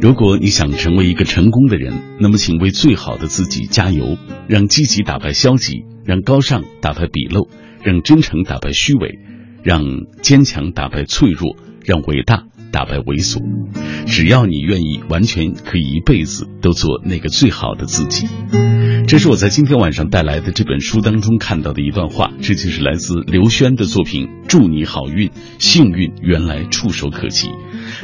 如果你想成为一个成功的人，那么请为最好的自己加油，让积极打败消极，让高尚打败鄙陋，让真诚打败虚伪，让坚强打败脆弱，让伟大打败猥琐。只要你愿意，完全可以一辈子都做那个最好的自己。这是我在今天晚上带来的这本书当中看到的一段话，这就是来自刘轩的作品《祝你好运，幸运原来触手可及》。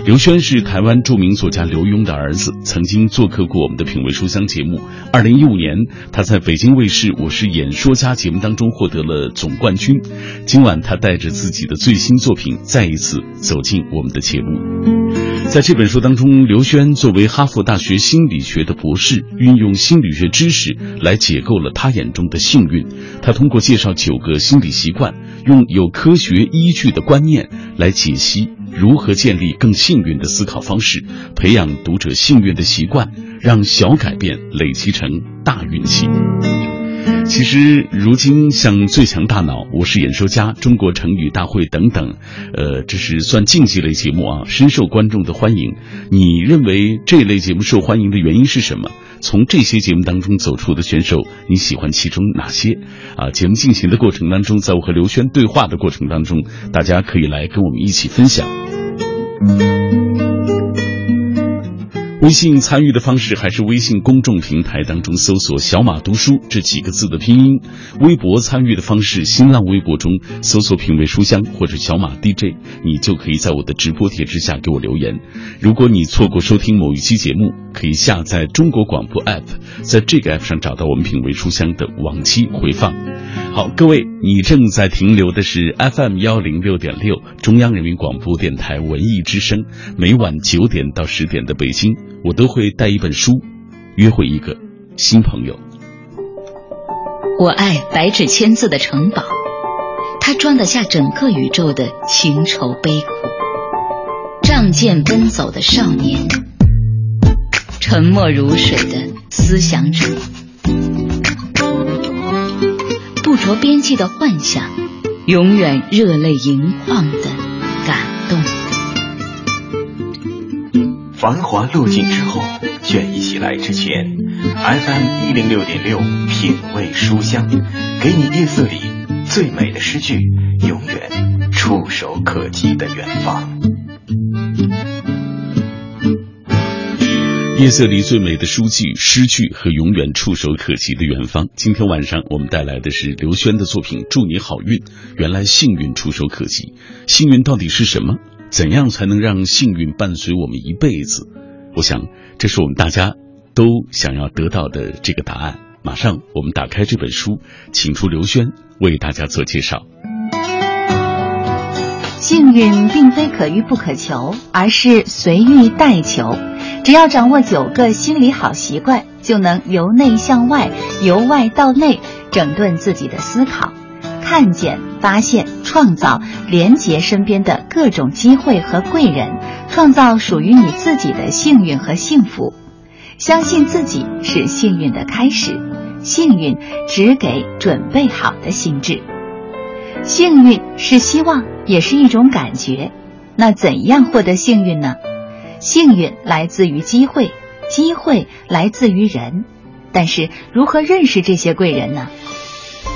刘轩是台湾著名作家刘墉的儿子，曾经做客过我们的品味书香节目。二零一五年，他在北京卫视《我是演说家》节目当中获得了总冠军。今晚，他带着自己的最新作品再一次走进我们的节目。在这本书当中，刘轩作为哈佛大学心理学的博士，运用心理学知识来解构了他眼中的幸运。他通过介绍九个心理习惯，用有科学依据的观念来解析。如何建立更幸运的思考方式，培养读者幸运的习惯，让小改变累积成大运气？其实，如今像《最强大脑》《我是演说家》《中国成语大会》等等，呃，这是算竞技类节目啊，深受观众的欢迎。你认为这类节目受欢迎的原因是什么？从这些节目当中走出的选手，你喜欢其中哪些？啊，节目进行的过程当中，在我和刘轩对话的过程当中，大家可以来跟我们一起分享。微信参与的方式还是微信公众平台当中搜索“小马读书”这几个字的拼音；微博参与的方式，新浪微博中搜索“品味书香”或者“小马 DJ”，你就可以在我的直播帖之下给我留言。如果你错过收听某一期节目，可以下载中国广播 app，在这个 app 上找到我们“品味书香”的往期回放。好，各位，你正在停留的是 FM 幺零六点六，中央人民广播电台文艺之声，每晚九点到十点的北京。我都会带一本书，约会一个新朋友。我爱白纸千字的城堡，它装得下整个宇宙的情愁悲苦。仗剑奔走的少年，沉默如水的思想者，不着边际的幻想，永远热泪盈眶的感动。繁华落尽之后，倦意袭来之前，FM 一零六点六品味书香，给你夜色里最美的诗句，永远触手可及的远方。夜色里最美的书句、诗句和永远触手可及的远方。今天晚上我们带来的是刘轩的作品《祝你好运》。原来幸运触手可及，幸运到底是什么？怎样才能让幸运伴随我们一辈子？我想，这是我们大家都想要得到的这个答案。马上，我们打开这本书，请出刘轩为大家做介绍。幸运并非可遇不可求，而是随遇待求。只要掌握九个心理好习惯，就能由内向外，由外到内，整顿自己的思考。看见、发现、创造、连接身边的各种机会和贵人，创造属于你自己的幸运和幸福。相信自己是幸运的开始，幸运只给准备好的心智。幸运是希望，也是一种感觉。那怎样获得幸运呢？幸运来自于机会，机会来自于人。但是如何认识这些贵人呢？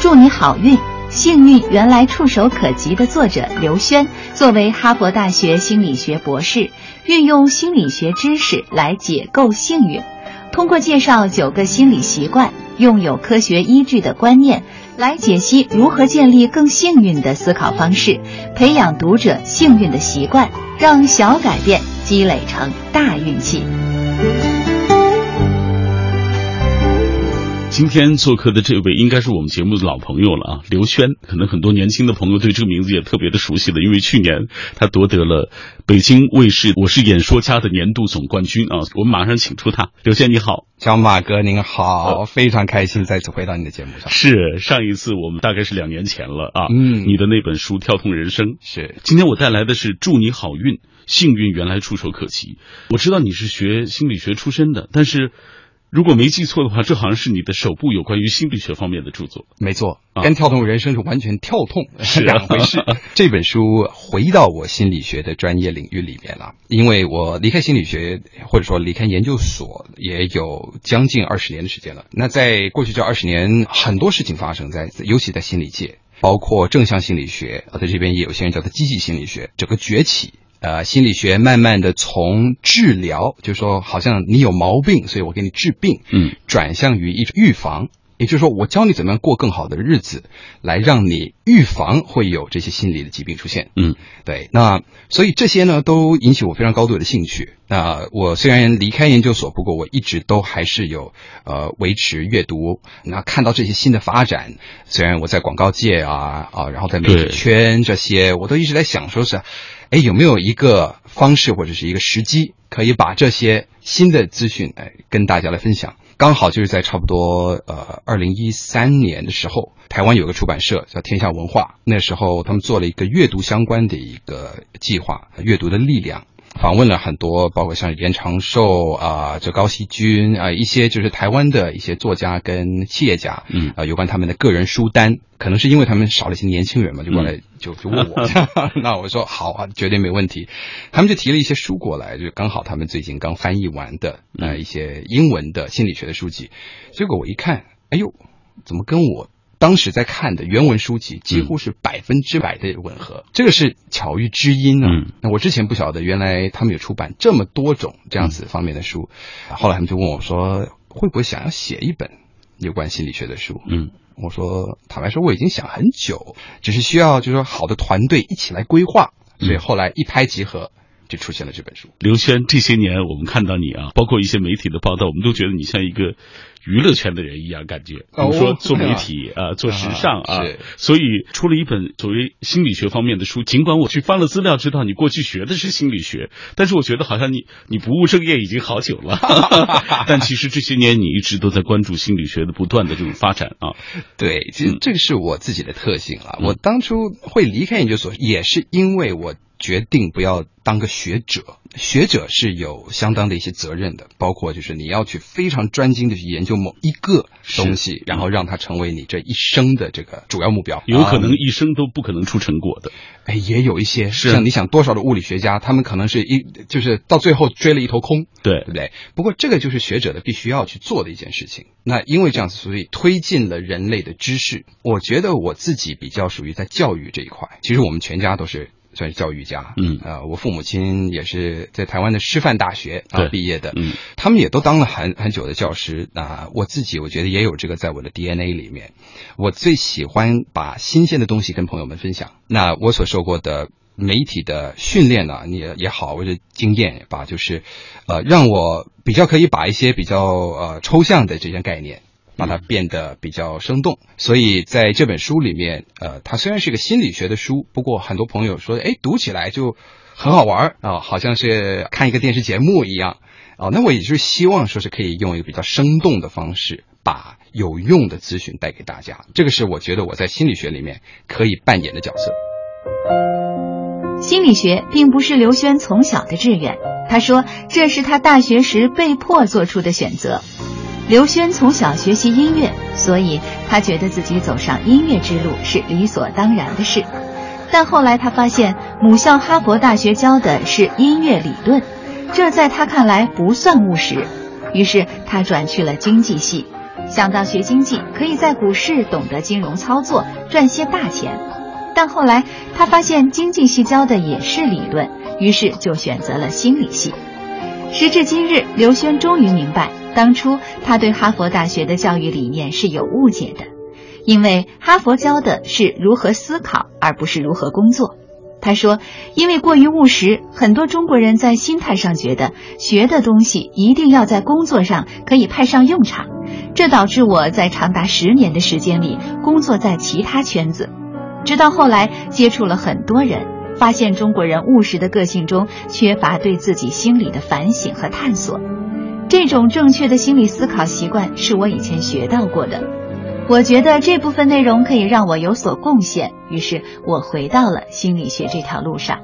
祝你好运。幸运原来触手可及的作者刘轩，作为哈佛大学心理学博士，运用心理学知识来解构幸运，通过介绍九个心理习惯，用有科学依据的观念来解析如何建立更幸运的思考方式，培养读者幸运的习惯，让小改变积累成大运气。今天做客的这位应该是我们节目的老朋友了啊，刘轩。可能很多年轻的朋友对这个名字也特别的熟悉了，因为去年他夺得了北京卫视《我是演说家》的年度总冠军啊。我们马上请出他，刘轩你好，小马哥您好，非常开心再次回到你的节目上。是上一次我们大概是两年前了啊，嗯，你的那本书《跳通人生》是。今天我带来的是祝你好运，幸运原来触手可及。我知道你是学心理学出身的，但是。如果没记错的话，这好像是你的首部有关于心理学方面的著作。没错，啊跟跳动人生是完全跳痛是啊两回事。这本书回到我心理学的专业领域里面了，因为我离开心理学或者说离开研究所也有将近二十年的时间了。那在过去这二十年，很多事情发生在，尤其在心理界，包括正向心理学，呃在这边也有些人叫做积极心理学，整个崛起。呃，心理学慢慢的从治疗，就是说好像你有毛病，所以我给你治病，嗯，转向于一种预防，也就是说，我教你怎么样过更好的日子，来让你预防会有这些心理的疾病出现。嗯，对，那所以这些呢都引起我非常高度的兴趣。那我虽然离开研究所，不过我一直都还是有呃维持阅读。那看到这些新的发展，虽然我在广告界啊啊，然后在媒体圈这些，我都一直在想说是，哎，有没有一个方式或者是一个时机，可以把这些新的资讯哎跟大家来分享？刚好就是在差不多呃二零一三年的时候，台湾有个出版社叫天下文化，那时候他们做了一个阅读相关的一个计划，阅读的力量。访问了很多，包括像严长寿啊、这高希君啊、一些就是台湾的一些作家跟企业家，嗯。啊、有关他们的个人书单，可能是因为他们少了一些年轻人嘛，就过来就就问我，那我说好啊，绝对没问题。他们就提了一些书过来，就刚好他们最近刚翻译完的呃一些英文的心理学的书籍，结果我一看，哎呦，怎么跟我当时在看的原文书籍几乎是百分之百的吻合，这个是巧遇知音啊。嗯。那我之前不晓得，原来他们有出版这么多种这样子方面的书，后来他们就问我说，会不会想要写一本有关心理学的书？嗯。我说，坦白说，我已经想很久，只是需要就是说好的团队一起来规划，所以后来一拍即合，就出现了这本书。刘轩，这些年我们看到你啊，包括一些媒体的报道，我们都觉得你像一个娱乐圈的人一样，感觉。哦比如说做媒体啊、做时尚啊，是所以出了一本所谓心理学方面的书。尽管我去翻了资料，知道你过去学的是心理学，但是我觉得好像你你不务正业已经好久了。但其实这些年你一直都在关注心理学的不断的这种发展啊。对，其实嗯这个是我自己的特性了。嗯我当初会离开研究所，也是因为我决定不要当个学者。学者是有相当的一些责任的，包括就是你要去非常专精的去研究某一个东西，然后让它成为你这一生的这个主要目标。有可能啊一生都不可能出成果的。哎，也有一些是像你想多少的物理学家，他们可能是一就是到最后追了一头空，对对不对？不过这个就是学者的必须要去做的一件事情。那因为这样子，所以推进了人类的知识。我觉得我自己比较属于在教育这一块。其实我们全家都是算是教育家，嗯呃，我父母亲也是在台湾的师范大学啊毕业的，嗯他们也都当了很很久的教师。啊我自己我觉得也有这个在我的 DNA 里面。我最喜欢把新鲜的东西跟朋友们分享。那我所受过的媒体的训练呢，你也也好，或者经验也罢，就是，呃，让我比较可以把一些比较呃抽象的这些概念。把它变得比较生动，所以在这本书里面，呃，它虽然是个心理学的书，不过很多朋友说，哎，读起来就很好玩儿啊、好像是看一个电视节目一样。哦，那我也是希望说是可以用一个比较生动的方式，把有用的资讯带给大家。这个是我觉得我在心理学里面可以扮演的角色。心理学并不是刘轩从小的志愿，他说这是他大学时被迫做出的选择。刘轩从小学习音乐，所以他觉得自己走上音乐之路是理所当然的事。但后来他发现母校哈佛大学教的是音乐理论，这在他看来不算务实，于是他转去了经济系，想到学经济可以在股市懂得金融操作，赚些大钱。但后来他发现经济系教的也是理论，于是就选择了心理系。时至今日，刘轩终于明白，当初他对哈佛大学的教育理念是有误解的，因为哈佛教的是如何思考，而不是如何工作。他说，因为过于务实，很多中国人在心态上觉得学的东西一定要在工作上可以派上用场，这导致我在长达十年的时间里工作在其他圈子。直到后来接触了很多人，发现中国人务实的个性中缺乏对自己心理的反省和探索。这种正确的心理思考习惯是我以前学到过的，我觉得这部分内容可以让我有所贡献，于是我回到了心理学这条路上。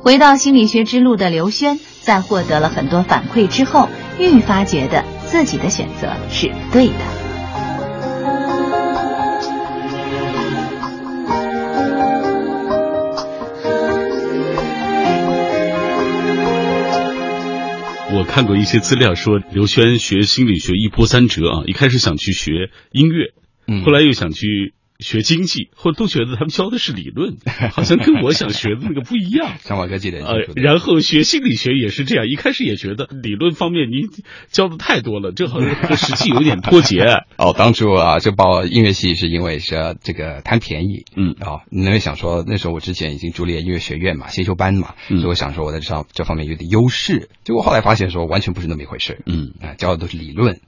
回到心理学之路的刘轩，在获得了很多反馈之后，愈发觉得自己的选择是对的。我看过一些资料说，刘轩学心理学一波三折啊，一开始想去学音乐，嗯。后来又想去学经济，或都觉得他们教的是理论，好像跟我想学的那个不一样。张华哥记得呃。然后学心理学也是这样，一开始也觉得理论方面你教的太多了，这好像和实际有点脱节。哦，当初啊，就报音乐系是因为是这个贪便宜，嗯啊，因为想说那时候我之前已经朱丽叶音乐学院嘛，先修班嘛，嗯所以我想说我在这上这方面有点优势，结果后来发现说完全不是那么一回事，嗯啊，教的都是理论，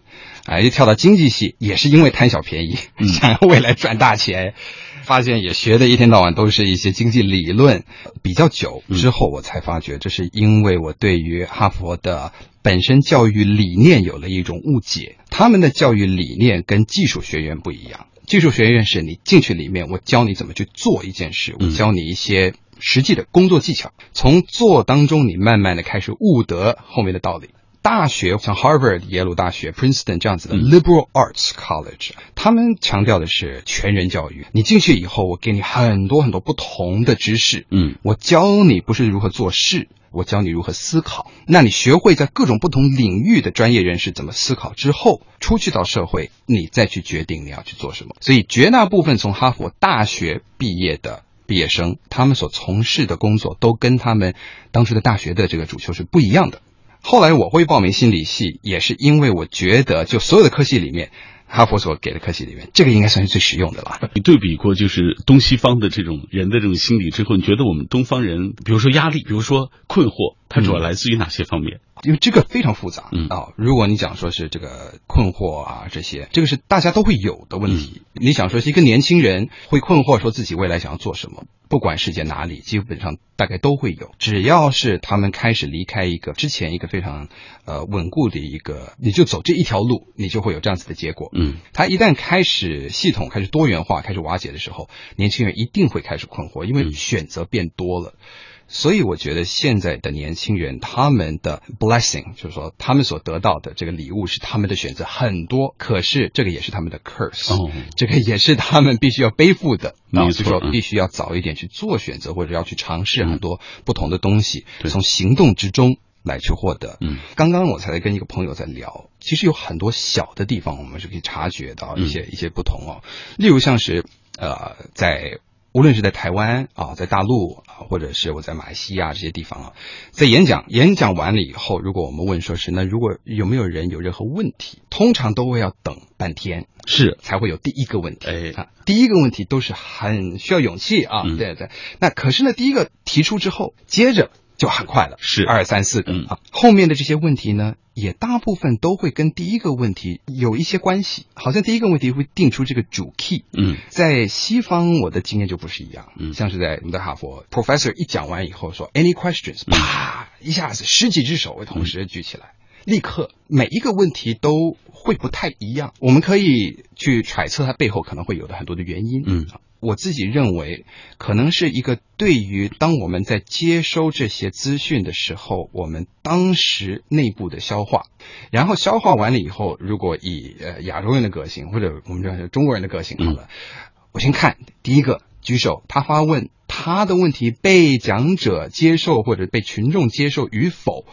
啊，一跳到经济系也是因为贪小便宜，嗯。想要未来赚大钱，发现也学的一天到晚都是一些经济理论，比较久嗯。之后我才发觉，这是因为我对于哈佛的本身教育理念有了一种误解，他们的教育理念跟技术学院不一样。技术学院是你进去里面，我教你怎么去做一件事，我嗯。教你一些实际的工作技巧，从做当中你慢慢的开始悟得后面的道理。大学像 Harvard、耶鲁大学、Princeton 这样子的嗯 liberal arts college，、他们强调的是全人教育。你进去以后，我给你很多很多不同的知识，嗯我教你不是如何做事，我教你如何思考。那你学会在各种不同领域的专业人士怎么思考之后，出去到社会，你再去决定你要去做什么。所以绝大部分从哈佛大学毕业的。毕业生他们所从事的工作都跟他们当时的大学的这个主修是不一样的。后来我会报名心理系，也是因为我觉得就所有的科系里面，哈佛所给的科系里面，这个应该算是最实用的了。你对比过就是东西方的这种人的这种心理之后，你觉得我们东方人，比如说压力，比如说困惑，它主要来自于哪些方面？因为这个非常复杂，嗯啊，如果你讲说是这个困惑啊这些，这个是大家都会有的问题。你想说是一个年轻人会困惑说自己未来想要做什么，不管世界哪里，基本上大概都会有。只要是他们开始离开一个之前一个非常呃稳固的一个，你就走这一条路，你就会有这样子的结果。嗯他一旦开始系统开始多元化、开始瓦解的时候，年轻人一定会开始困惑，因为嗯选择变多了。所以我觉得现在的年轻人，他们的 blessing 就是说，他们所得到的这个礼物是他们的选择很多，可是这个也是他们的 curse，、哦这个也是他们必须要背负的。啊就是说必须要早一点去做选择，或者要去尝试很多不同的东西，对从行动之中来去获得。嗯刚刚我才跟一个朋友在聊，其实有很多小的地方我们是可以察觉到一些、嗯一些不同哦，例如像是呃在。无论是在台湾啊，在大陆啊，或者是我在马来西亚这些地方啊，在演讲演讲完了以后，如果我们问说是那如果有没有人有任何问题，通常都会要等半天，是才会有第一个问题。哎啊，第一个问题都是很需要勇气啊，嗯对对。那可是呢，第一个提出之后，接着就很快了，是。二三四个、嗯。啊。后面的这些问题呢，也大部分都会跟第一个问题有一些关系，好像第一个问题会定出这个主 key。嗯。在西方，我的经验就不是一样，嗯。像是在我们的哈佛，professor 一讲完以后说 any questions，啪，一下子十几只手会同时举起来，立刻每一个问题都会不太一样，我们可以去揣测它背后可能会有的很多的原因，嗯。我自己认为，可能是一个对于当我们在接收这些资讯的时候，我们当时内部的消化，然后消化完了以后，如果以呃亚洲人的个性或者我们这中国人的个性好了，我先看第一个举手，他发问，他的问题被讲者接受或者被群众接受与否，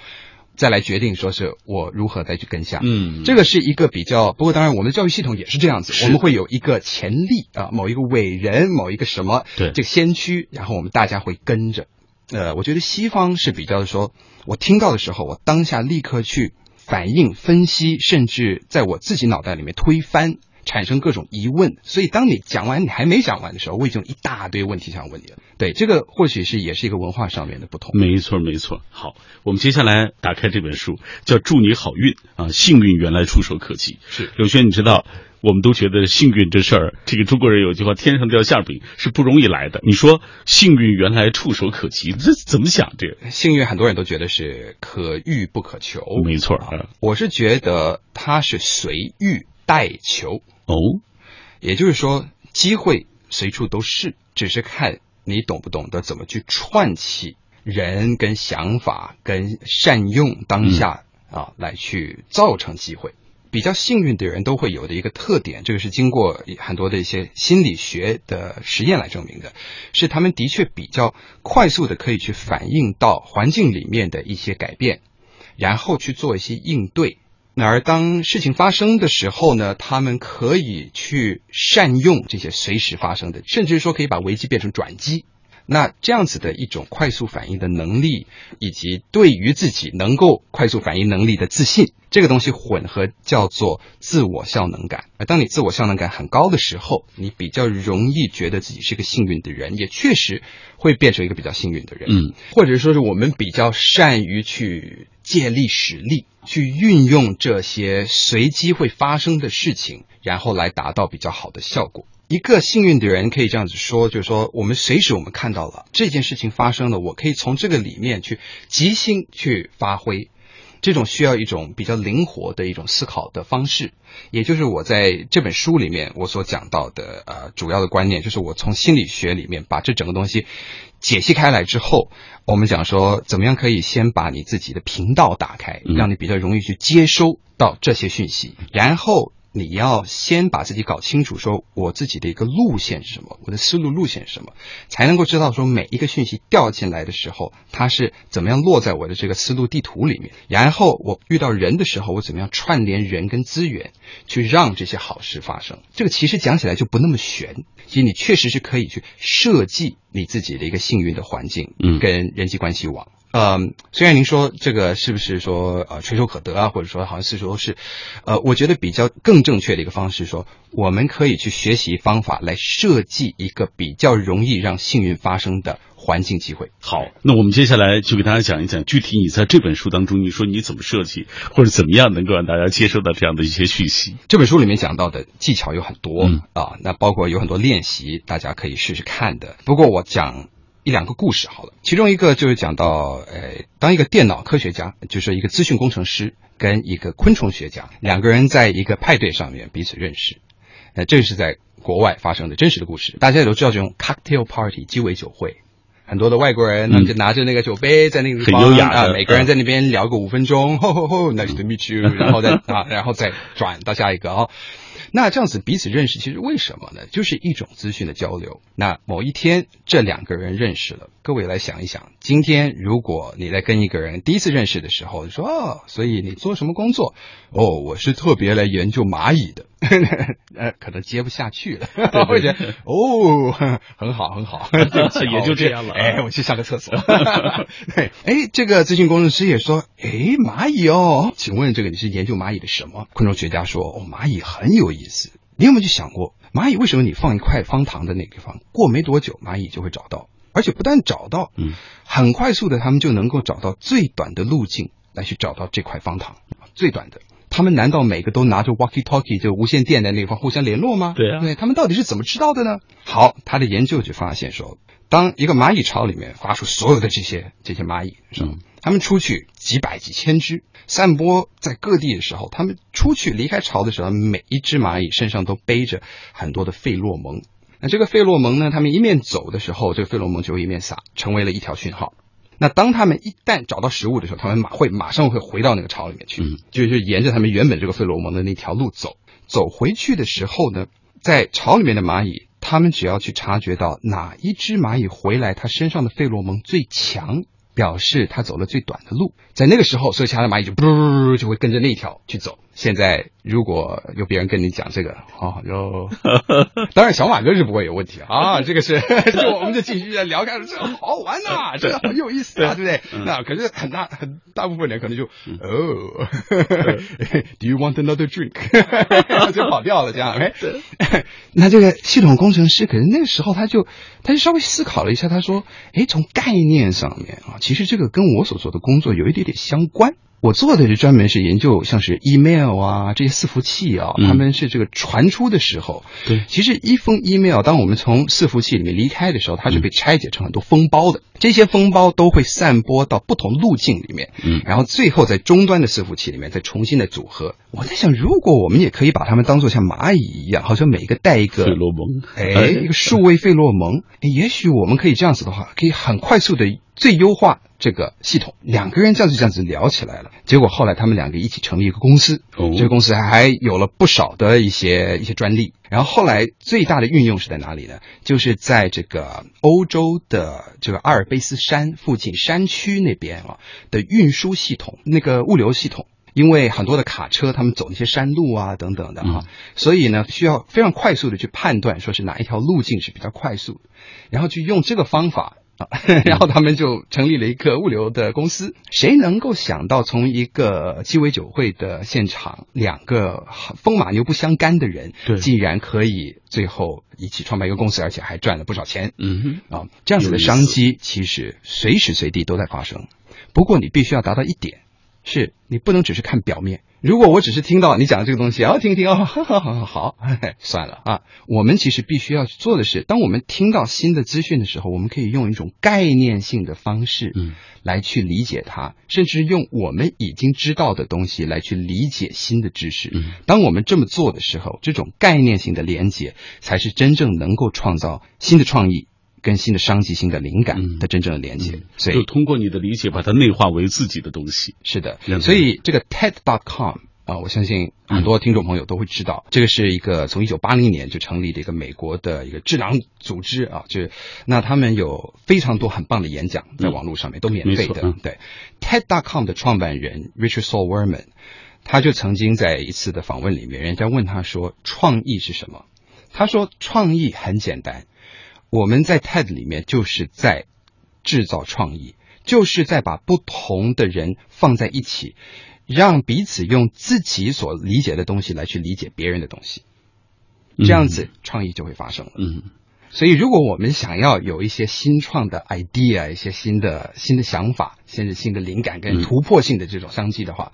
再来决定说是我如何再去跟下。嗯，这个是一个比较，不过当然我们的教育系统也是这样子，我们会有一个潜力啊，某一个伟人，某一个什么，对这个先驱，然后我们大家会跟着。呃，我觉得西方是比较的说，我听到的时候，我当下立刻去反应、分析，甚至在我自己脑袋里面推翻。产生各种疑问，所以当你讲完你还没讲完的时候，我已经有一大堆问题想问你了。对，这个或许是也是一个文化上面的不同。没错，没错。好，我们接下来打开这本书，叫《祝你好运》啊，幸运原来触手可及。是柳轩，你知道，我们都觉得幸运这事儿，这个中国人有句话“天上掉馅饼”是不容易来的。你说幸运原来触手可及，这怎么想？这个幸运很多人都觉得是可遇不可求，没错啊啊。我是觉得它是随遇待求，哦，也就是说，机会随处都是，只是看你懂不懂得怎么去串起人跟想法，跟善用当下、啊，来去造成机会。比较幸运的人都会有的一个特点，这个是经过很多的一些心理学的实验来证明的，是他们的确比较快速的可以去反映到环境里面的一些改变，然后去做一些应对。那而当事情发生的时候呢，他们可以去善用这些随时发生的，甚至说可以把危机变成转机。那这样子的一种快速反应的能力，以及对于自己能够快速反应能力的自信，这个东西混合叫做自我效能感。而当你自我效能感很高的时候，你比较容易觉得自己是个幸运的人，也确实会变成一个比较幸运的人。嗯，或者说是我们比较善于去借力使力，去运用这些随机会发生的事情，然后来达到比较好的效果。一个幸运的人可以这样子说，就是说，我们随时我们看到了这件事情发生了，我可以从这个里面去即兴去发挥，这种需要一种比较灵活的一种思考的方式，也就是我在这本书里面我所讲到的呃主要的观念，就是我从心理学里面把这整个东西解析开来之后，我们讲说怎么样可以先把你自己的频道打开，让你比较容易去接收到这些讯息，然后。你要先把自己搞清楚，说我自己的一个路线是什么，我的思路路线是什么，才能够知道说每一个讯息掉进来的时候，它是怎么样落在我的这个思路地图里面。然后我遇到人的时候，我怎么样串联人跟资源，去让这些好事发生。这个其实讲起来就不那么玄，其实你确实是可以去设计你自己的一个幸运的环境，嗯跟人际关系网。嗯，虽然您说这个是不是说呃垂手可得啊，或者说好像四处都是，呃，我觉得比较更正确的一个方式说，我们可以去学习方法来设计一个比较容易让幸运发生的环境机会。好，那我们接下来就给大家讲一讲，具体你在这本书当中，你说你怎么设计，或者怎么样能够让大家接受到这样的一些讯息。这本书里面讲到的技巧有很多、嗯啊，那包括有很多练习，大家可以试试看的。不过我讲一两个故事好了，其中一个就是讲到，呃，当一个电脑科学家，就是一个资讯工程师跟一个昆虫学家，两个人在一个派对上面彼此认识，呃，这是在国外发生的真实的故事。大家也都知道这种 cocktail party 鸡尾酒会。很多的外国人，呢就拿着那个酒杯在那个地方很优雅啊，每个人在那边聊个五分钟，吼吼吼，nice to meet you，然后再啊，然后再转到下一个啊。那这样子彼此认识，其实为什么呢？就是一种资讯的交流。那某一天，这两个人认识了。各位来想一想，今天如果你在跟一个人第一次认识的时候，你说哦，所以你做什么工作？哦，我是特别来研究蚂蚁的。呃，可能接不下去了，会觉得哦，很好，很好，也 就这样了哎，我去上个厕所。对，哎，这个咨询工程师也说，哎，蚂蚁哦，请问这个你是研究蚂蚁的什么？昆虫学家说，哦，蚂蚁很有意思。你有没有去想过，蚂蚁为什么你放一块方糖的那个地方，过没多久蚂蚁就会找到，而且不但找到，嗯，很快速的，他们就能够找到最短的路径来去找到这块方糖，最短的。他们难道每个都拿着 walkie-talkie 就无线电的那地方互相联络吗？对啊对他们到底是怎么知道的呢？好，他的研究就发现说，当一个蚂蚁巢里面发出所有的这些这些蚂蚁，他们出去几百几千只，散播在各地的时候，他们出去离开巢的时候，每一只蚂蚁身上都背着很多的费洛蒙。那这个费洛蒙呢，他们一面走的时候，这个费洛蒙就一面撒，成为了一条讯号。那当他们一旦找到食物的时候，他们马会马上会回到那个巢里面去，嗯就是沿着他们原本这个费洛蒙的那条路走。走回去的时候呢，在巢里面的蚂蚁，他们只要去察觉到哪一只蚂蚁回来，它身上的费洛蒙最强，表示它走了最短的路，在那个时候，所有其他的蚂蚁就噗就会跟着那一条去走。现在如果有别人跟你讲这个，哦，就 当然小马哥是不会有问题啊，这个是就 我们就继续在聊，看这个好玩呐、这个很有意思啊，对不对？那可是很大很大部分人可能就哦，Do you want another drink？就跑掉了，这样哎。那这个系统工程师，可能那个时候他就他就稍微思考了一下，他说：“哎，从概念上面啊，其实这个跟我所做的工作有一点点相关。我做的是专门是研究像是 email 啊这些伺服器啊，嗯。他们是这个传出的时候，对。其实一封 email 当我们从伺服器里面离开的时候，它是被拆解成很多封包的，这些封包都会散播到不同路径里面，嗯。然后最后在终端的伺服器里面再重新的组合。我在想，如果我们也可以把它们当做像蚂蚁一样，好像每个带一个费洛蒙，哎，一个数位费洛蒙，哎也许我们可以这样子的话，可以很快速的最优化这个系统。两个人这样子这样子聊起来了，结果后来他们两个一起成立一个公司，哦这个公司还有了不少的一些一些专利。然后后来最大的运用是在哪里呢？就是在这个欧洲的这个阿尔卑斯山附近山区那边啊的运输系统，那个物流系统。因为很多的卡车，他们走那些山路啊等等的哈、嗯所以呢，需要非常快速的去判断，说是哪一条路径是比较快速，然后去用这个方法啊，然后他们就成立了一个物流的公司。谁能够想到，从一个鸡尾酒会的现场，两个风马牛不相干的人对，竟然可以最后一起创办一个公司，而且还赚了不少钱。嗯哼，啊，这样子的商机其实随时随地都在发生。不过你必须要达到一点，是你不能只是看表面。如果我只是听到你讲的这个东西，哦，听听 哦，好好好好，算了啊。我们其实必须要去做的是，当我们听到新的资讯的时候，我们可以用一种概念性的方式，嗯，来去理解它，甚至用我们已经知道的东西来去理解新的知识。嗯，当我们这么做的时候，这种概念性的连接，才是真正能够创造新的创意。跟新的商机、新的灵感嗯。的真正的连接，所以就通过你的理解，把它内化为自己的东西。是的，所以这个 TED.com 啊，我相信很多听众朋友都会知道，这个是一个从一九八零年就成立的一个美国的一个智囊组织啊，就是那他们有非常多很棒的演讲在网络上面、都免费的嗯。对，TED.com 的创办人 Richard Saul Wurman，他就曾经在一次的访问里面，人家问他说创意是什么？他说创意很简单，我们在 TED 里面就是在制造创意，就是在把不同的人放在一起，让彼此用自己所理解的东西来去理解别人的东西，这样子创意就会发生了。嗯，所以，如果我们想要有一些新创的 idea，一些新的新的想法，甚至新的灵感跟嗯。突破性的这种商机的话，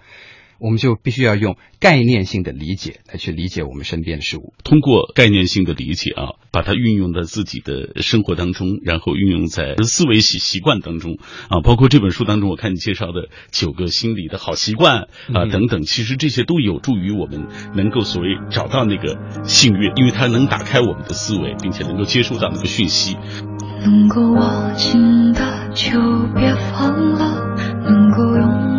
我们就必须要用概念性的理解来去理解我们身边的事物。通过概念性的理解啊，把它运用到自己的生活当中，然后运用在思维习习惯当中啊。包括这本书当中，我看你介绍的九个心理的好习惯啊嗯等等，其实这些都有助于我们能够所谓找到那个幸运，因为它能打开我们的思维，并且能够接收到那个讯息。能够握紧的就别放了，能够拥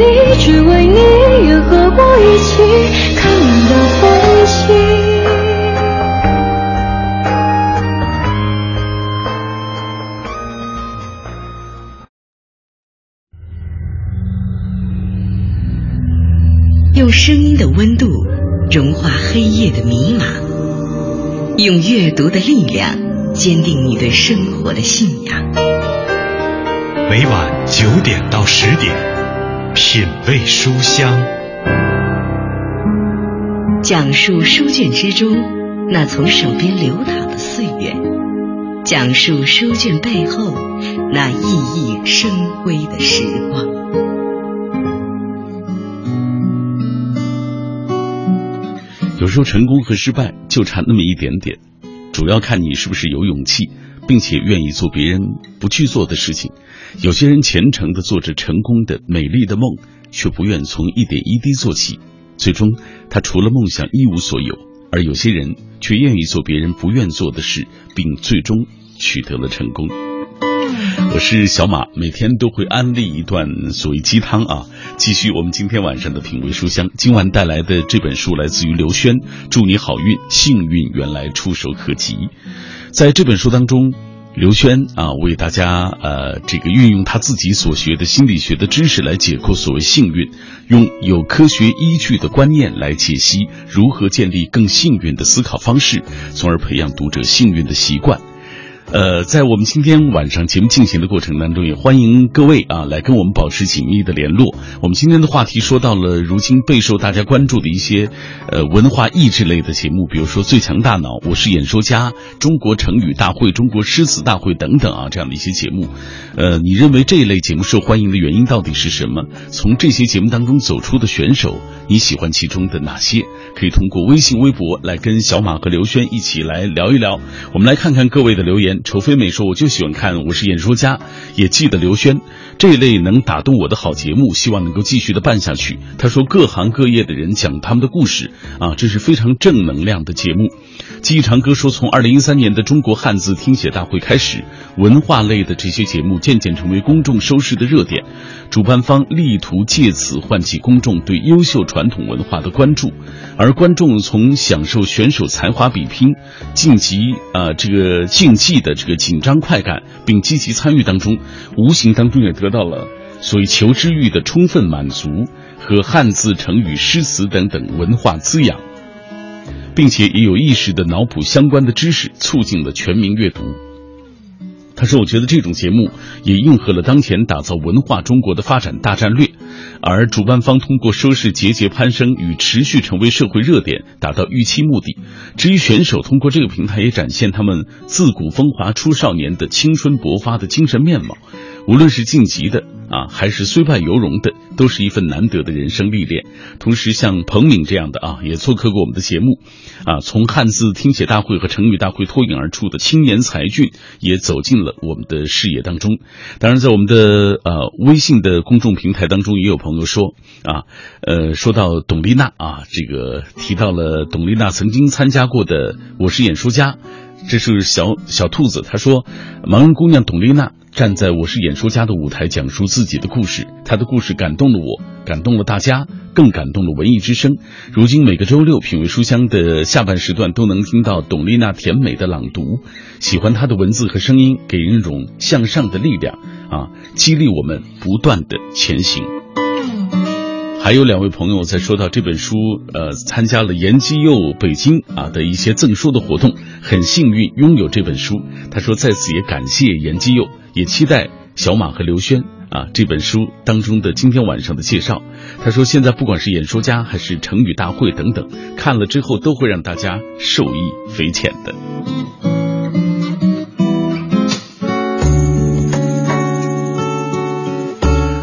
你，只为你，愿和我一起看淡风轻。用声音的温度融化黑夜的迷茫，用阅读的力量坚定你对生活的信仰。每晚九点到十点，品味书香。讲述书卷之中那从手边流淌的岁月，讲述书卷背后那熠熠生辉的时光。有时候成功和失败就差那么一点点，主要看你是不是有勇气，并且愿意做别人不去做的事情。有些人虔诚的做着成功的美丽的梦，却不愿从一点一滴做起，最终他除了梦想一无所有；而有些人却愿意做别人不愿做的事，并最终取得了成功。我是小马，每天都会安利一段所谓鸡汤啊。继续我们今天晚上的品味书香，今晚带来的这本书来自于刘轩，祝你好运，幸运原来触手可及。在这本书当中，刘轩啊，为大家呃这个运用他自己所学的心理学的知识来解构所谓幸运，用有科学依据的观念来解析如何建立更幸运的思考方式，从而培养读者幸运的习惯。呃，在我们今天晚上节目进行的过程当中，也欢迎各位啊来跟我们保持紧密的联络。我们今天的话题说到了如今备受大家关注的一些呃文化益智类的节目，比如说《最强大脑》《我是演说家》《中国成语大会》《中国诗词大会》等等啊这样的一些节目。呃，你认为这一类节目受欢迎的原因到底是什么？从这些节目当中走出的选手，你喜欢其中的哪些？可以通过微信、微博来跟小马和刘轩一起来聊一聊。我们来看看各位的留言。仇飞美说：“我就喜欢看《我是演说家》，也记得刘轩这一类能打动我的好节目，希望能够继续的办下去。”他说：“各行各业的人讲他们的故事啊，这是非常正能量的节目。”记忆长歌说：“从二零一三年的中国汉字听写大会开始，文化类的这些节目渐渐成为公众收视的热点。主办方力图借此唤起公众对优秀传统文化的关注，而观众从享受选手才华比拼、晋级啊这个竞技的这个紧张快感，并积极参与当中，无形当中也得到了所谓求知欲的充分满足和汉字、成语、诗词等等文化滋养。”并且也有意识的脑补相关的知识，促进了全民阅读。他说：“我觉得这种节目也应和了当前打造文化中国的发展大战略，而主办方通过收视节节攀升与持续成为社会热点，达到预期目的。至于选手，通过这个平台也展现他们自古风华出少年的青春勃发的精神面貌。无论是晋级的。”啊，还是虽败犹荣的，都是一份难得的人生历练。同时，像彭敏这样的啊，也做客过我们的节目，啊，从汉字听写大会和成语大会脱颖而出的青年才俊，也走进了我们的视野当中。当然，在我们的呃微信的公众平台当中，也有朋友说啊，呃，说到董丽娜啊，这个提到了董丽娜曾经参加过的《我是演说家》。这是小小兔子，他说：“盲人姑娘董丽娜站在我是演说家的舞台，讲述自己的故事。他的故事感动了我，感动了大家，更感动了文艺之声。如今每个周六品味书香的下半时段都能听到董丽娜甜美的朗读。喜欢她的文字和声音，给人一种向上的力量啊，激励我们不断的前行。”还有两位朋友在说到这本书，呃，参加了延基佑北京啊的一些赠书的活动，很幸运拥有这本书。他说在此也感谢延基佑，也期待小马和刘轩啊这本书当中的今天晚上的介绍。他说现在不管是演说家还是成语大会等等，看了之后都会让大家受益匪浅的。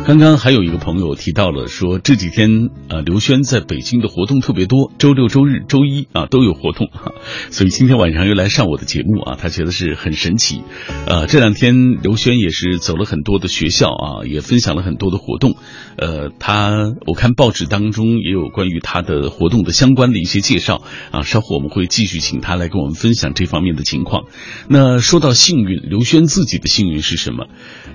刚刚还有一个朋友提到了说这几天呃刘轩在北京的活动特别多，周六周日周一啊都有活动，所以今天晚上又来上我的节目啊，他觉得是很神奇。呃，这两天刘轩也是走了很多的学校啊，也分享了很多的活动。呃，他我看报纸当中也有关于他的活动的相关的一些介绍啊，稍后我们会继续请他来跟我们分享这方面的情况。那说到幸运，刘轩自己的幸运是什么？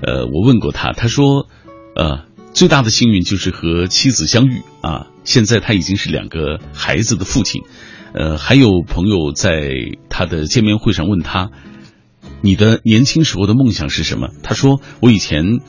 呃，我问过他，他说。呃，最大的幸运就是和妻子相遇啊！现在他已经是两个孩子的父亲。呃，还有朋友在他的见面会上问他：“你的年轻时候的梦想是什么？”他说：“我以前。”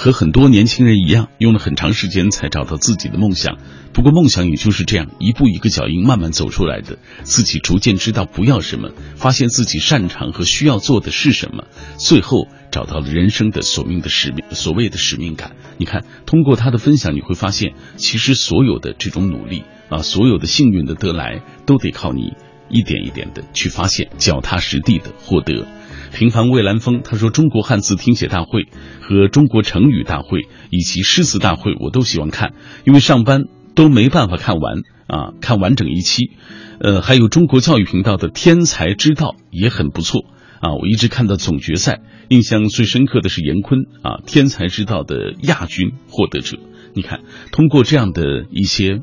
和很多年轻人一样，用了很长时间才找到自己的梦想。不过梦想也就是这样，一步一个脚印慢慢走出来的。自己逐渐知道不要什么，发现自己擅长和需要做的是什么，最后找到了人生的所命的使命，所谓的使命感。你看，通过他的分享，你会发现，其实所有的这种努力啊，所有的幸运的得来，都得靠你一点一点的去发现，脚踏实地的获得。平凡蔚蓝峰，他说：“中国汉字听写大会和中国成语大会以及诗词大会，我都喜欢看，因为上班都没办法看完啊，看完整一期。呃，还有中国教育频道的天才之道也很不错啊，我一直看到总决赛，印象最深刻的是严坤啊，天才之道的亚军获得者。你看，通过这样的一些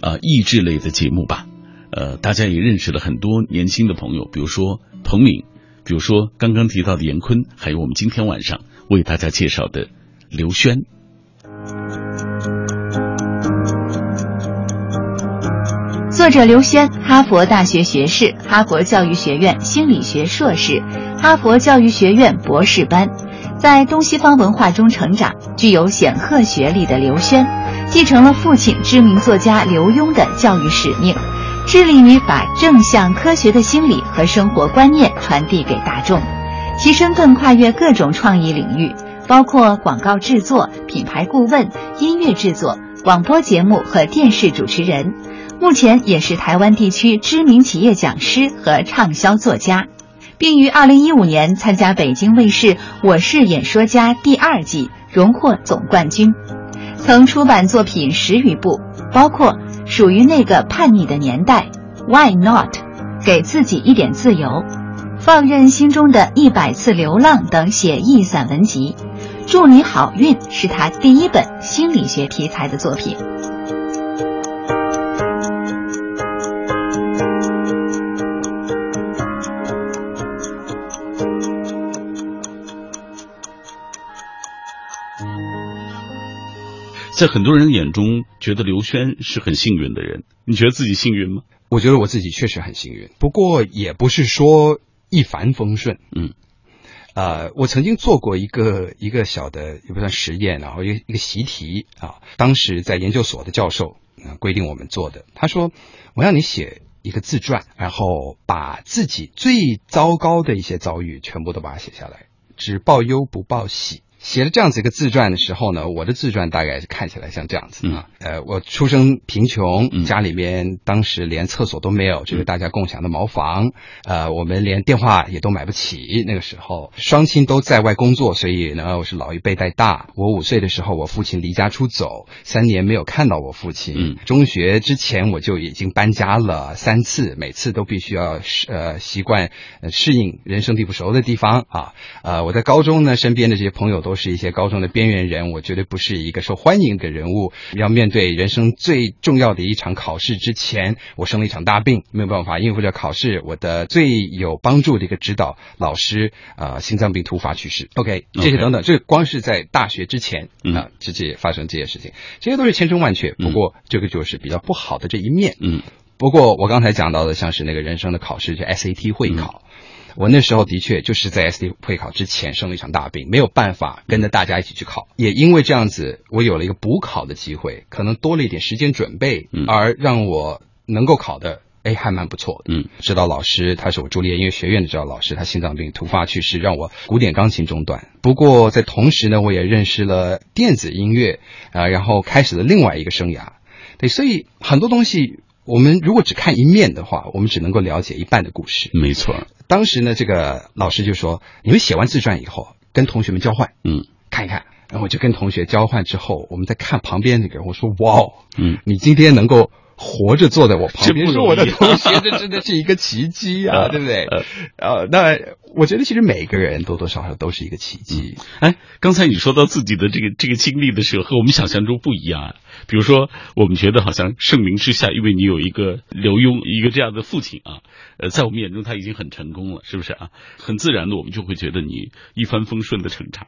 啊益智类的节目吧，呃，大家也认识了很多年轻的朋友，比如说彭敏。”比如说刚刚提到的严坤，还有我们今天晚上为大家介绍的刘轩。作者刘轩，哈佛大学学士，哈佛教育学院心理学硕士。哈佛教育学院博士班，在东西方文化中成长，具有显赫学历的刘轩，继承了父亲知名作家刘墉的教育使命，致力于把正向科学的心理和生活观念传递给大众，其身份跨越各种创意领域，包括广告制作、品牌顾问、音乐制作、广播节目和电视主持人。目前也是台湾地区知名企业讲师和畅销作家，并于二零一五年参加北京卫视《我是演说家》第二季，荣获总冠军。曾出版作品十余部，包括《属于那个叛逆的年代》、Why Not、给自己一点自由、放任心中的一百次流浪等写意散文集。祝你好运是他第一本心理学题材的作品。在很多人眼中，觉得刘轩是很幸运的人。你觉得自己幸运吗？我觉得我自己确实很幸运，不过也不是说一帆风顺。嗯，呃，我曾经做过一个一个小的也不算实验，然后一个一个习题啊，当时在研究所的教授规定我们做的，他说我让你写一个自传，然后把自己最糟糕的一些遭遇全部都把它写下来，只报忧不报喜。写了这样子一个自传的时候呢，我的自传大概是看起来像这样子啊，呃，我出生贫穷，家里面当时连厕所都没有，就是大家共享的茅房，呃，我们连电话也都买不起。那个时候，双亲都在外工作，所以呢，我是老一辈带大。我五岁的时候，我父亲离家出走，三年没有看到我父亲。中学之前我就已经搬家了三次，每次都必须要呃习惯适应人生地不熟的地方啊。呃，我在高中呢，身边的这些朋友都。都是一些高中的边缘人，我绝对不是一个受欢迎的人物。要面对人生最重要的一场考试之前，我生了一场大病，没有办法应付这考试。我的最有帮助的一个指导老师啊，心脏病突发去世。OK，这些等等，这光是在大学之前啊，直接发生这些事情，这些都是千真万确。不过这个就是比较不好的这一面。嗯，不过我刚才讲到的，像是那个人生的考试，就 SAT 会考。我那时候的确就是在 S D 会考之前生了一场大病，没有办法跟着大家一起去考。也因为这样子，我有了一个补考的机会，可能多了一点时间准备，而让我能够考的，哎，还蛮不错的。嗯，指导老师他是我朱丽叶音乐学院的指导老师，他心脏病突发去世，让我古典钢琴中断。不过在同时呢，我也认识了电子音乐啊，然后开始了另外一个生涯。对，所以很多东西。我们如果只看一面的话，我们只能够了解一半的故事。没错，当时呢，这个老师就说：“你们写完自传以后，跟同学们交换，嗯，看一看。”然后我就跟同学交换之后，我们再看旁边那个人，我说：“哇，嗯，你今天能够。”活着坐在我旁边是我的同学，这真的是一个奇迹啊，对不对？呃，那我觉得其实每个人多多少少都是一个奇迹。哎，刚才你说到自己的这个这个经历的时候，和我们想象中不一样啊。比如说，我们觉得好像盛名之下，因为你有一个刘墉，一个这样的父亲啊，呃，在我们眼中他已经很成功了，是不是啊？很自然的，我们就会觉得你一帆风顺的成长，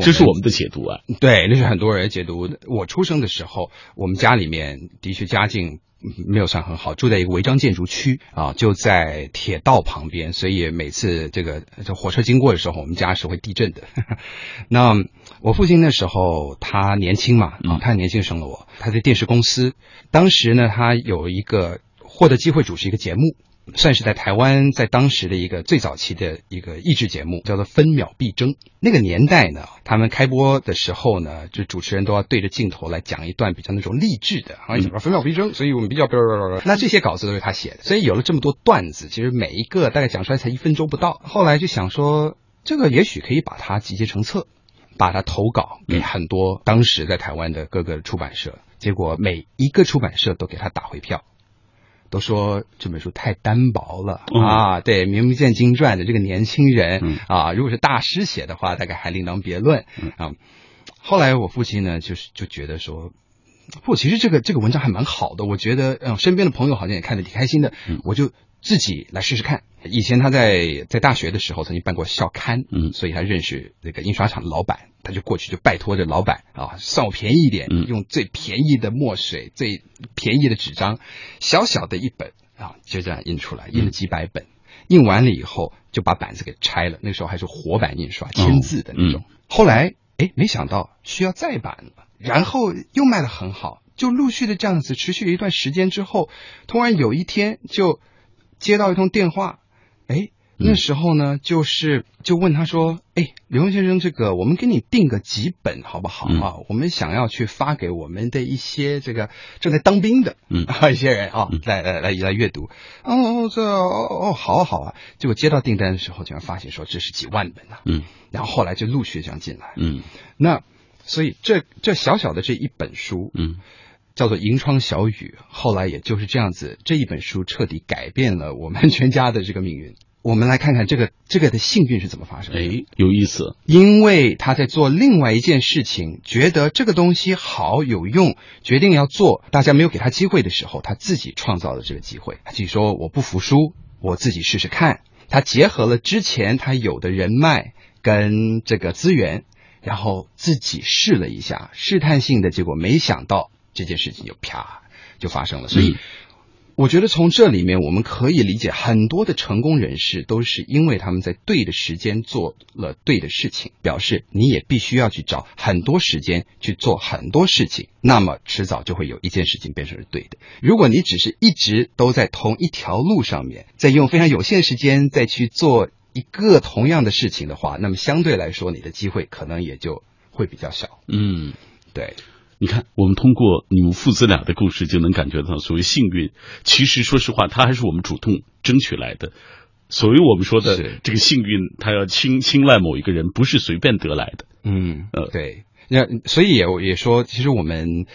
这是我们的解读啊。对，那是很多人解读。我出生的时候，我们家里面的确家境。没有算很好，住在一个违章建筑区啊，就在铁道旁边，所以每次这个这火车经过的时候，我们家是会地震的。那我父亲那时候他年轻嘛，啊，他年轻生了我，他在电视公司，当时呢，他有一个获得机会主持一个节目。算是在台湾，在当时的一个最早期的一个益智节目，叫做《分秒必争》。那个年代呢，他们开播的时候呢，就主持人都要对着镜头来讲一段比较那种励志的，好像讲分秒必争，所以我们比较那这些稿子都是他写的，所以有了这么多段子，其实每一个大概讲出来才一分钟不到。后来就想说，这个也许可以把它集结成册，把它投稿给很多当时在台湾的各个出版社，结果每一个出版社都给他打回票。都说这本书太单薄了啊！对，名不见经传的这个年轻人啊，如果是大师写的话，大概还另当别论啊。后来我父亲呢，就是就觉得说，不，其实这个这个文章还蛮好的，我觉得嗯，身边的朋友好像也看得挺开心的，我就。自己来试试看。以前他在在大学的时候曾经办过校刊，嗯，所以他认识那个印刷厂的老板，他就过去就拜托着老板啊，算我便宜一点，用最便宜的墨水、最便宜的纸张，小小的一本啊，就这样印出来，印了几百本。印完了以后就把板子给拆了，那时候还是活板印刷，签字的那种。嗯后来哎，没想到需要再版了，然后又卖得很好，就陆续的这样子持续了一段时间之后，突然有一天就接到一通电话，哎。那时候呢，就是就问他说：“哎，刘文先生，这个我们给你订个几本好不好啊？我们想要去发给我们的一些这个正在当兵的嗯啊 一些人啊，来来来来阅读。哦，这哦哦好啊好啊。结果接到订单的时候，竟然发现说这是几万本啊。嗯然后后来就陆续这样进来。嗯那所以这这小小的这一本书，嗯叫做《银窗小雨》，后来也就是这样子，这一本书彻底改变了我们 全家的这个命运。我们来看看这个这个的幸运是怎么发生的。哎，有意思。因为他在做另外一件事情，觉得这个东西好有用，决定要做，大家没有给他机会的时候，他自己创造了这个机会。他自己说：“我不服输，我自己试试看。”他结合了之前他有的人脉跟这个资源，然后自己试了一下，试探性的结果，没想到这件事情就啪就发生了。所以。嗯我觉得从这里面我们可以理解，很多的成功人士都是因为他们在对的时间做了对的事情，表示你也必须要去找很多时间去做很多事情，那么迟早就会有一件事情变成是对的。如果你只是一直都在同一条路上面，在用非常有限的时间再去做一个同样的事情的话，那么相对来说你的机会可能也就会比较小。嗯。对，你看，我们通过你们父子俩的故事，就能感觉到，所谓幸运，其实说实话，它还是我们主动争取来的。所谓我们说的这个幸运，它要青青睐某一个人，不是随便得来的。嗯呃对，那所以也也说，其实我们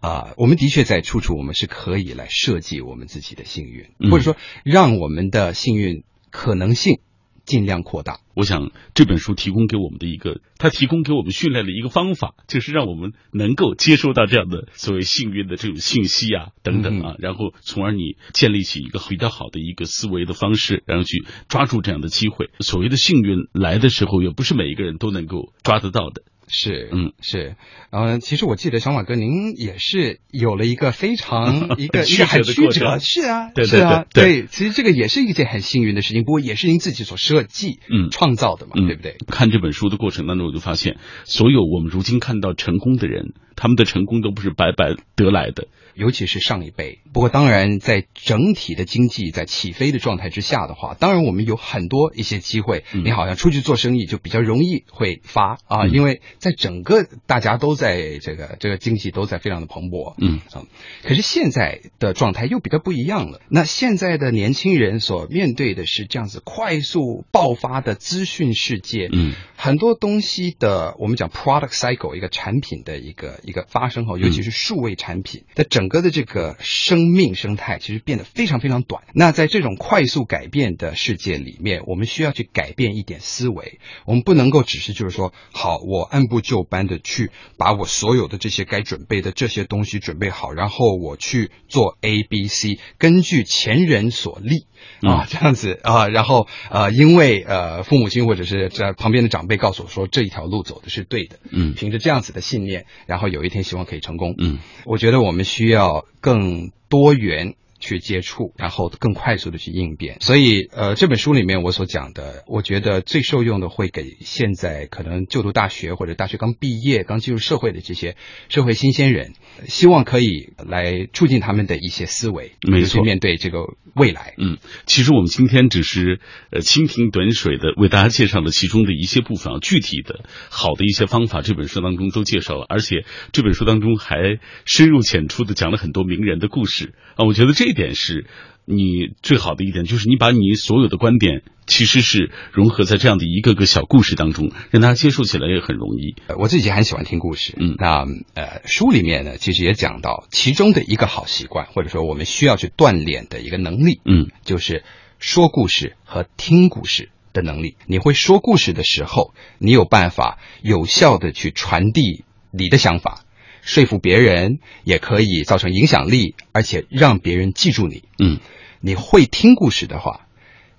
啊、我们的确在处处我们是可以来设计我们自己的幸运，嗯或者说让我们的幸运可能性尽量扩大。我想这本书提供给我们的一个，它提供给我们训练的一个方法，就是让我们能够接收到这样的所谓幸运的这种信息啊，等等啊，然后从而你建立起一个比较好的一个思维的方式，然后去抓住这样的机会。所谓的幸运来的时候，也不是每一个人都能够抓得到的。是，嗯，是，呃，其实我记得小马哥您也是有了一个非常 一个一曲折个很曲折，是啊，对是啊，对其实这个也是一件很幸运的事情，不过也是您自己所设计、嗯创造的嘛，嗯，对不对？？看这本书的过程当中，我就发现，所有我们如今看到成功的人，他们的成功都不是白白得来的。尤其是上一辈。不过，当然，在整体的经济在起飞的状态之下的话，当然我们有很多一些机会。嗯你好像出去做生意就比较容易会发啊，嗯因为在整个大家都在这个这个经济都在非常的蓬勃。嗯啊，可是现在的状态又比较不一样了。那现在的年轻人所面对的是这样子快速爆发的资讯世界。嗯很多东西的，我们讲 product cycle 一个产品的一个一个发生后，尤其是数位产品的整整个的这个生命生态，其实变得非常非常短。那在这种快速改变的世界里面，我们需要去改变一点思维，我们不能够只是就是说，好，我按部就班的去把我所有的这些该准备的这些东西准备好，然后我去做 A、B、C，根据前人所立。啊，这样子啊，然后呃，因为呃，父母亲或者是这旁边的长辈告诉我说这一条路走的是对的，嗯凭着这样子的信念，然后有一天希望可以成功。嗯我觉得我们需要更多元去接触，然后更快速的去应变。所以，呃，这本书里面我所讲的，我觉得最受用的会给现在可能就读大学或者大学刚毕业、刚进入社会的这些社会新鲜人，希望可以来促进他们的一些思维，没错面对这个未来。嗯，其实我们今天只是呃蜻蜓点水的为大家介绍了其中的一些部分啊，具体的好的一些方法，这本书当中都介绍了，而且这本书当中还深入浅出的讲了很多名人的故事啊，我觉得这一点是你最好的一点，就是你把你所有的观点其实是融合在这样的一个个小故事当中，让大家接受起来也很容易。呃我自己很喜欢听故事，嗯那呃书里面呢，其实也讲到其中的一个好习惯，或者说我们需要去锻炼的一个能力，嗯就是说故事和听故事的能力。你会说故事的时候，你有办法有效的去传递你的想法，说服别人，也可以造成影响力，而且让别人记住你。嗯你会听故事的话，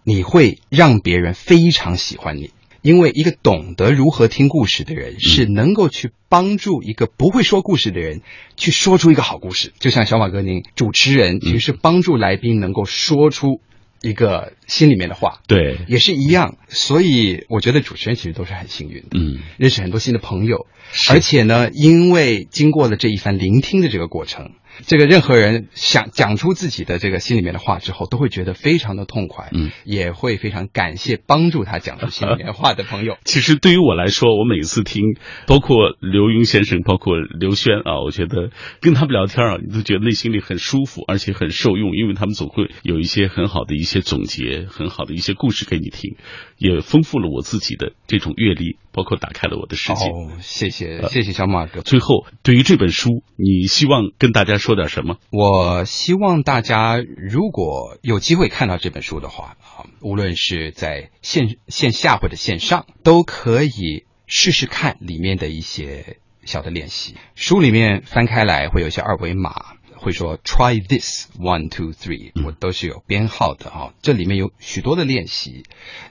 你会让别人非常喜欢你。因为一个懂得如何听故事的人，是能够去帮助一个不会说故事的人去说出一个好故事。就像小马哥您主持人，其实是帮助来宾能够说出一个心里面的话，对，也是一样。所以我觉得主持人其实都是很幸运的，嗯，认识很多新的朋友，是而且呢，因为经过了这一番聆听的这个过程。这个任何人想讲出自己的这个心里面的话之后，都会觉得非常的痛快，嗯，也会非常感谢帮助他讲出心里面话的朋友。其实对于我来说，我每次听，包括刘墉先生，包括刘轩啊，我觉得跟他们聊天啊，你都觉得内心里很舒服，而且很受用，因为他们总会有一些很好的一些总结，很好的一些故事给你听，也丰富了我自己的这种阅历，包括打开了我的世界。哦，谢谢、谢谢小马哥。最后，对于这本书，你希望跟大家说点什么？我希望大家如果有机会看到这本书的话，啊，无论是在线线下或者线上，都可以试试看里面的一些小的练习。书里面翻开来会有一些二维码，会说 try this one two three，我都是有编号的啊。这里面有许多的练习，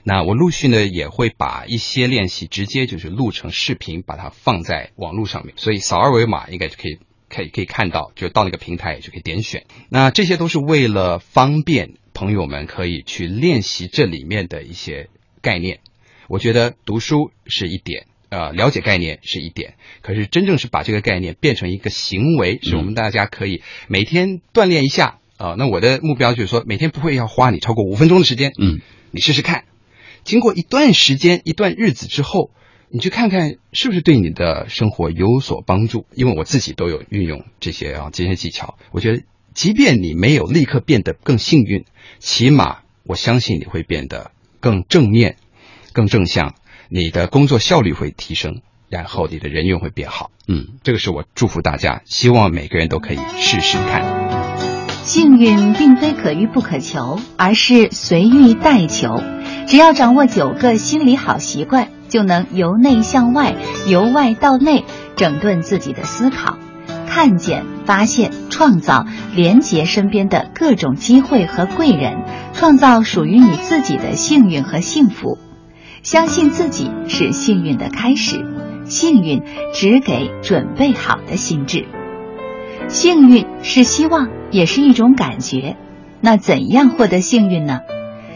那我陆续呢也会把一些练习直接就是录成视频，把它放在网络上面，所以扫二维码应该就可以。可以可以看到，就到那个平台就可以点选。那这些都是为了方便朋友们可以去练习这里面的一些概念。我觉得读书是一点，呃，了解概念是一点，可是真正是把这个概念变成一个行为，是我们大家可以每天锻炼一下啊、呃。那我的目标就是说，每天不会要花你超过五分钟的时间，嗯，你试试看。经过一段时间、一段日子之后。你去看看是不是对你的生活有所帮助？因为我自己都有运用这些啊这些技巧。我觉得，即便你没有立刻变得更幸运，起码我相信你会变得更正面、更正向，你的工作效率会提升，然后你的人缘会变好。嗯，这个是我祝福大家，希望每个人都可以试试看。幸运并非可遇不可求，而是随遇待求。只要掌握九个心理好习惯。就能由内向外，由外到内整顿自己的思考，看见、发现、创造、连接身边的各种机会和贵人，创造属于你自己的幸运和幸福。相信自己是幸运的开始，幸运只给准备好的心智。幸运是希望，也是一种感觉。那怎样获得幸运呢？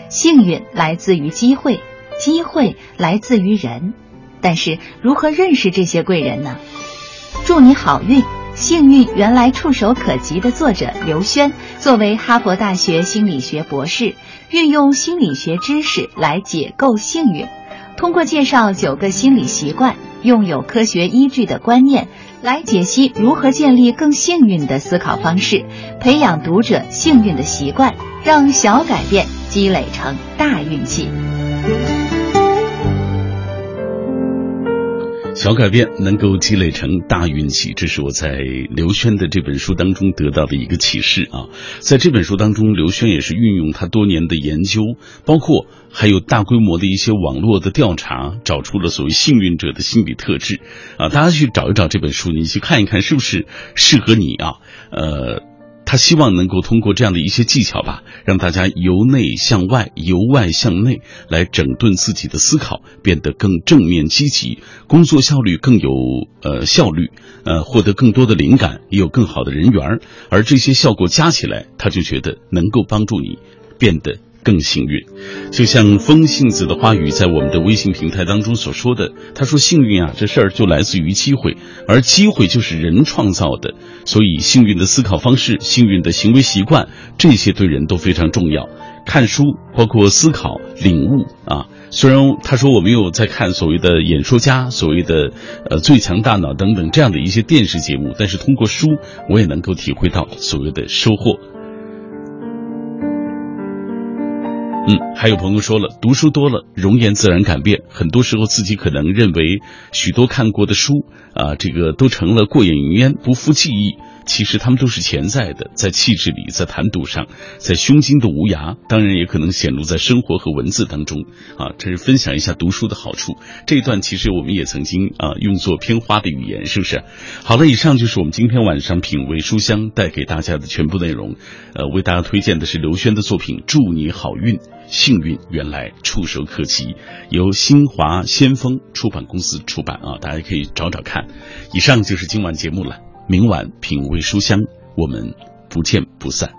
幸运来自于机会。机会来自于人，但是如何认识这些贵人呢？祝你好运，幸运原来触手可及的作者刘轩，作为哈佛大学心理学博士，运用心理学知识来解构幸运，通过介绍九个心理习惯，用有科学依据的观念来解析如何建立更幸运的思考方式，培养读者幸运的习惯，让小改变积累成大运气。小改变能够积累成大运气，这是我在刘轩的这本书当中得到的一个启示啊。在这本书当中，刘轩也是运用他多年的研究，包括还有大规模的一些网络的调查，找出了所谓幸运者的心理特质啊。大家去找一找这本书，你去看一看是不是适合你啊？呃。他希望能够通过这样的一些技巧吧，让大家由内向外、由外向内来整顿自己的思考，变得更正面积极，工作效率更有呃效率，呃获得更多的灵感，也有更好的人缘而这些效果加起来，他就觉得能够帮助你变得更幸运。就像风信子的花语在我们的微信平台当中所说的，他说幸运啊，这事儿就来自于机会，而机会就是人创造的。所以，幸运的思考方式、幸运的行为习惯，这些对人都非常重要。看书，包括思考、领悟啊。虽然他说我没有在看所谓的演说家、所谓的呃最强大脑等等这样的一些电视节目，但是通过书，我也能够体会到所谓的收获。嗯，还有朋友说了，读书多了，容颜自然改变。很多时候，自己可能认为许多看过的书啊，这个都成了过眼云烟，不复记忆。其实他们都是潜在的，在气质里，在谈吐上，在胸襟的无涯，当然也可能显露在生活和文字当中啊。这是分享一下读书的好处。这一段其实我们也曾经啊用作片花的语言，是不是？好了，以上就是我们今天晚上品味书香带给大家的全部内容。呃，为大家推荐的是刘轩的作品《祝你好运》。幸运原来触手可及，由新华先锋出版公司出版啊，大家可以找找看。以上就是今晚节目了，明晚品味书香，我们不见不散。